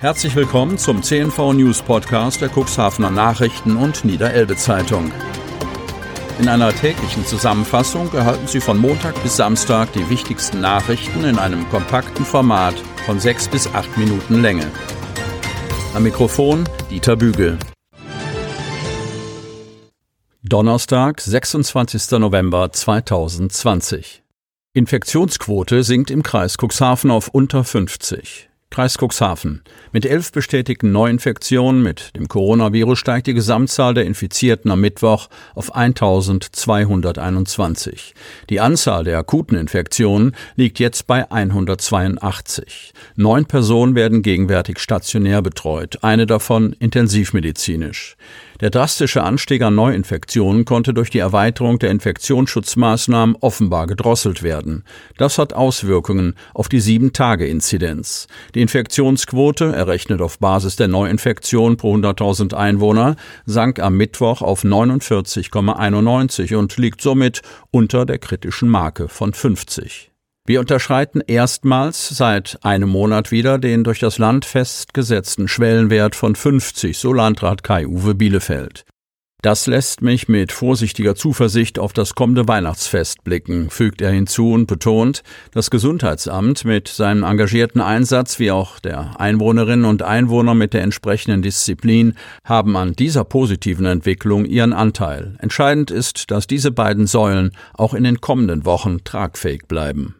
Herzlich willkommen zum CNV News Podcast der Cuxhavener Nachrichten und Niederelbe Zeitung. In einer täglichen Zusammenfassung erhalten Sie von Montag bis Samstag die wichtigsten Nachrichten in einem kompakten Format von sechs bis acht Minuten Länge. Am Mikrofon Dieter Bügel. Donnerstag, 26. November 2020. Infektionsquote sinkt im Kreis Cuxhaven auf unter 50. Kreis Cuxhaven. Mit elf bestätigten Neuinfektionen mit dem Coronavirus steigt die Gesamtzahl der Infizierten am Mittwoch auf 1221. Die Anzahl der akuten Infektionen liegt jetzt bei 182. Neun Personen werden gegenwärtig stationär betreut, eine davon intensivmedizinisch. Der drastische Anstieg an Neuinfektionen konnte durch die Erweiterung der Infektionsschutzmaßnahmen offenbar gedrosselt werden. Das hat Auswirkungen auf die Sieben-Tage-Inzidenz. Die Infektionsquote, errechnet auf Basis der Neuinfektion pro 100.000 Einwohner, sank am Mittwoch auf 49,91 und liegt somit unter der kritischen Marke von 50. Wir unterschreiten erstmals seit einem Monat wieder den durch das Land festgesetzten Schwellenwert von 50, so Landrat Kai-Uwe Bielefeld. Das lässt mich mit vorsichtiger Zuversicht auf das kommende Weihnachtsfest blicken, fügt er hinzu und betont, das Gesundheitsamt mit seinem engagierten Einsatz wie auch der Einwohnerinnen und Einwohner mit der entsprechenden Disziplin haben an dieser positiven Entwicklung ihren Anteil. Entscheidend ist, dass diese beiden Säulen auch in den kommenden Wochen tragfähig bleiben.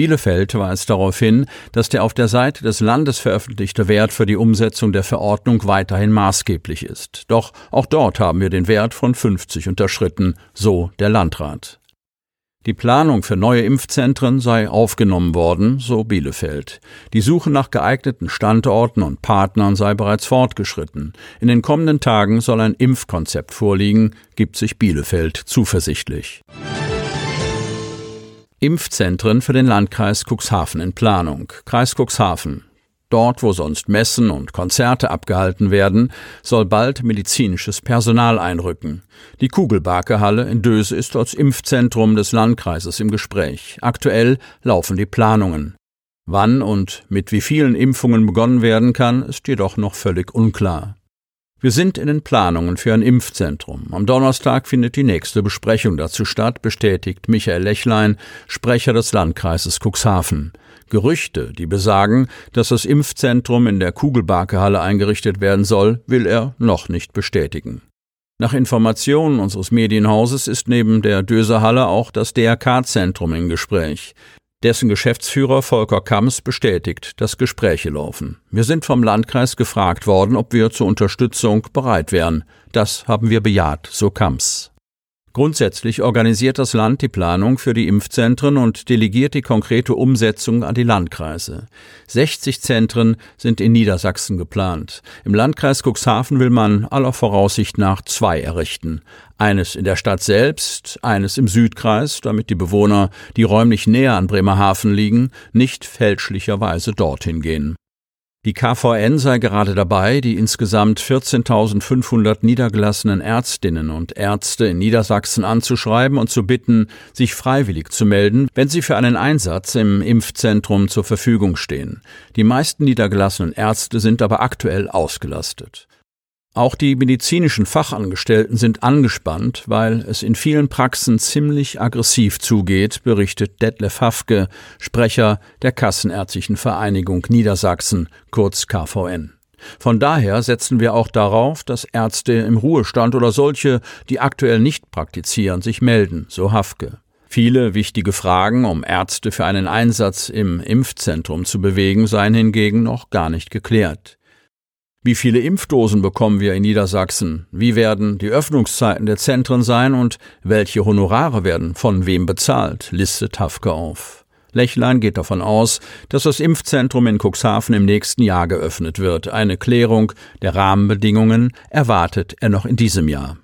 Bielefeld weist darauf hin, dass der auf der Seite des Landes veröffentlichte Wert für die Umsetzung der Verordnung weiterhin maßgeblich ist. Doch auch dort haben wir den Wert von 50 unterschritten, so der Landrat. Die Planung für neue Impfzentren sei aufgenommen worden, so Bielefeld. Die Suche nach geeigneten Standorten und Partnern sei bereits fortgeschritten. In den kommenden Tagen soll ein Impfkonzept vorliegen, gibt sich Bielefeld zuversichtlich. Impfzentren für den Landkreis Cuxhaven in Planung. Kreis Cuxhaven. Dort, wo sonst Messen und Konzerte abgehalten werden, soll bald medizinisches Personal einrücken. Die Kugelbarke-Halle in Döse ist als Impfzentrum des Landkreises im Gespräch. Aktuell laufen die Planungen. Wann und mit wie vielen Impfungen begonnen werden kann, ist jedoch noch völlig unklar. Wir sind in den Planungen für ein Impfzentrum. Am Donnerstag findet die nächste Besprechung dazu statt, bestätigt Michael Lechlein, Sprecher des Landkreises Cuxhaven. Gerüchte, die besagen, dass das Impfzentrum in der Kugelbarkehalle eingerichtet werden soll, will er noch nicht bestätigen. Nach Informationen unseres Medienhauses ist neben der Döserhalle auch das DRK-Zentrum im Gespräch. Dessen Geschäftsführer Volker Kamms bestätigt, dass Gespräche laufen. Wir sind vom Landkreis gefragt worden, ob wir zur Unterstützung bereit wären. Das haben wir bejaht, so Kamms. Grundsätzlich organisiert das Land die Planung für die Impfzentren und delegiert die konkrete Umsetzung an die Landkreise. 60 Zentren sind in Niedersachsen geplant. Im Landkreis Cuxhaven will man aller Voraussicht nach zwei errichten. Eines in der Stadt selbst, eines im Südkreis, damit die Bewohner, die räumlich näher an Bremerhaven liegen, nicht fälschlicherweise dorthin gehen. Die KVN sei gerade dabei, die insgesamt 14.500 niedergelassenen Ärztinnen und Ärzte in Niedersachsen anzuschreiben und zu bitten, sich freiwillig zu melden, wenn sie für einen Einsatz im Impfzentrum zur Verfügung stehen. Die meisten niedergelassenen Ärzte sind aber aktuell ausgelastet. Auch die medizinischen Fachangestellten sind angespannt, weil es in vielen Praxen ziemlich aggressiv zugeht, berichtet Detlef Hafke, Sprecher der Kassenärztlichen Vereinigung Niedersachsen, kurz KVN. Von daher setzen wir auch darauf, dass Ärzte im Ruhestand oder solche, die aktuell nicht praktizieren, sich melden, so Hafke. Viele wichtige Fragen, um Ärzte für einen Einsatz im Impfzentrum zu bewegen, seien hingegen noch gar nicht geklärt. Wie viele Impfdosen bekommen wir in Niedersachsen? Wie werden die Öffnungszeiten der Zentren sein und welche Honorare werden von wem bezahlt? listet Hafke auf. Lechlein geht davon aus, dass das Impfzentrum in Cuxhaven im nächsten Jahr geöffnet wird. Eine Klärung der Rahmenbedingungen erwartet er noch in diesem Jahr.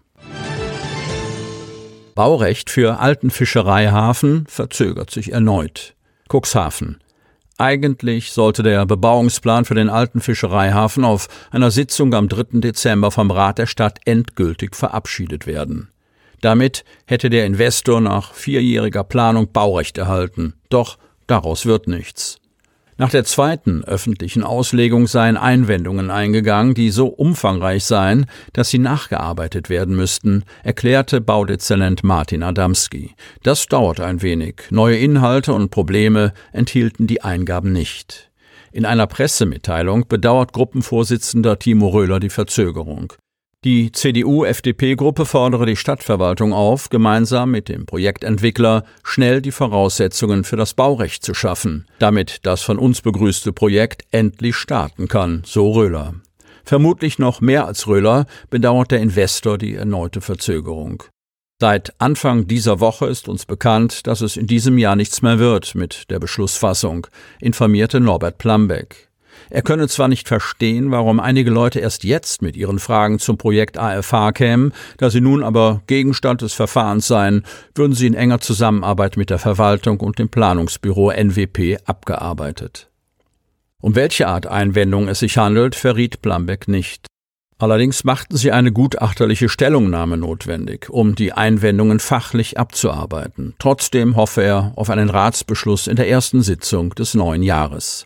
Baurecht für alten Fischereihafen verzögert sich erneut. Cuxhaven. Eigentlich sollte der Bebauungsplan für den alten Fischereihafen auf einer Sitzung am 3. Dezember vom Rat der Stadt endgültig verabschiedet werden. Damit hätte der Investor nach vierjähriger Planung Baurecht erhalten. Doch daraus wird nichts. Nach der zweiten öffentlichen Auslegung seien Einwendungen eingegangen, die so umfangreich seien, dass sie nachgearbeitet werden müssten, erklärte Baudezernent Martin Adamski. Das dauert ein wenig. Neue Inhalte und Probleme enthielten die Eingaben nicht. In einer Pressemitteilung bedauert Gruppenvorsitzender Timo Röhler die Verzögerung. Die CDU-FDP-Gruppe fordere die Stadtverwaltung auf, gemeinsam mit dem Projektentwickler schnell die Voraussetzungen für das Baurecht zu schaffen, damit das von uns begrüßte Projekt endlich starten kann, so Röhler. Vermutlich noch mehr als Röhler bedauert der Investor die erneute Verzögerung. Seit Anfang dieser Woche ist uns bekannt, dass es in diesem Jahr nichts mehr wird mit der Beschlussfassung, informierte Norbert Plambeck. Er könne zwar nicht verstehen, warum einige Leute erst jetzt mit ihren Fragen zum Projekt AFH kämen, da sie nun aber Gegenstand des Verfahrens seien, würden sie in enger Zusammenarbeit mit der Verwaltung und dem Planungsbüro NWP abgearbeitet. Um welche Art Einwendung es sich handelt, verriet Plambeck nicht. Allerdings machten sie eine gutachterliche Stellungnahme notwendig, um die Einwendungen fachlich abzuarbeiten. Trotzdem hoffe er auf einen Ratsbeschluss in der ersten Sitzung des neuen Jahres.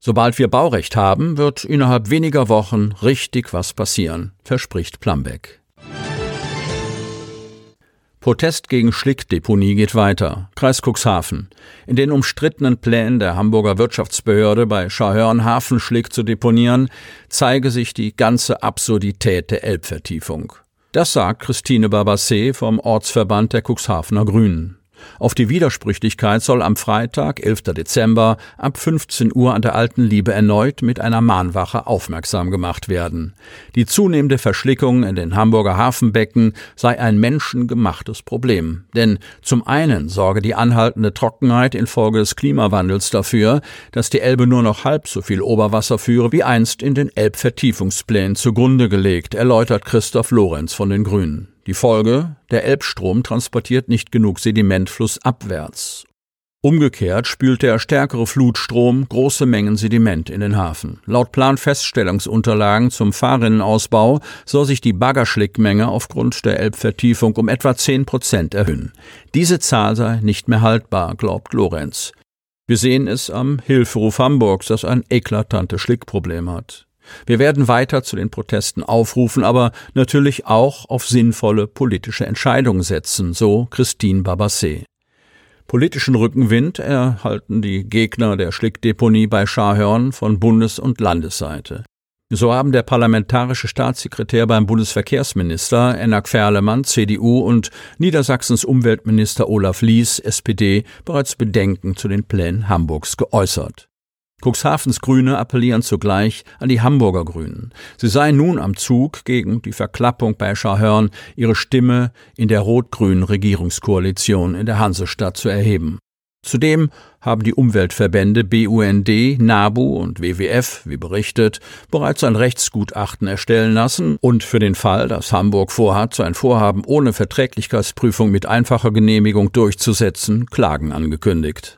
Sobald wir Baurecht haben, wird innerhalb weniger Wochen richtig was passieren, verspricht Plambeck. Protest gegen Schlickdeponie geht weiter. Kreis Cuxhaven. In den umstrittenen Plänen der Hamburger Wirtschaftsbehörde bei Schahörn Hafenschlick zu deponieren, zeige sich die ganze Absurdität der Elbvertiefung. Das sagt Christine Barbassé vom Ortsverband der Cuxhavener Grünen. Auf die Widersprüchlichkeit soll am Freitag, 11. Dezember, ab 15 Uhr an der Alten Liebe erneut mit einer Mahnwache aufmerksam gemacht werden. Die zunehmende Verschlickung in den Hamburger Hafenbecken sei ein menschengemachtes Problem. Denn zum einen sorge die anhaltende Trockenheit infolge des Klimawandels dafür, dass die Elbe nur noch halb so viel Oberwasser führe wie einst in den Elbvertiefungsplänen zugrunde gelegt, erläutert Christoph Lorenz von den Grünen. Die Folge, der Elbstrom transportiert nicht genug Sediment flussabwärts. Umgekehrt spült der stärkere Flutstrom große Mengen Sediment in den Hafen. Laut Planfeststellungsunterlagen zum Fahrrinnenausbau soll sich die Baggerschlickmenge aufgrund der Elbvertiefung um etwa 10 Prozent erhöhen. Diese Zahl sei nicht mehr haltbar, glaubt Lorenz. Wir sehen es am Hilferuf Hamburgs, das ein eklatantes Schlickproblem hat. Wir werden weiter zu den Protesten aufrufen, aber natürlich auch auf sinnvolle politische Entscheidungen setzen, so Christine Babassé. Politischen Rückenwind erhalten die Gegner der Schlickdeponie bei Scharhörn von Bundes- und Landesseite. So haben der parlamentarische Staatssekretär beim Bundesverkehrsminister Enak Ferlemann, CDU, und Niedersachsens Umweltminister Olaf Lies, SPD, bereits Bedenken zu den Plänen Hamburgs geäußert. Cuxhavens Grüne appellieren zugleich an die Hamburger Grünen. Sie seien nun am Zug, gegen die Verklappung bei Schahörn ihre Stimme in der rot-grünen Regierungskoalition in der Hansestadt zu erheben. Zudem haben die Umweltverbände BUND, NABU und WWF, wie berichtet, bereits ein Rechtsgutachten erstellen lassen und für den Fall, dass Hamburg vorhat, sein Vorhaben ohne Verträglichkeitsprüfung mit einfacher Genehmigung durchzusetzen, Klagen angekündigt.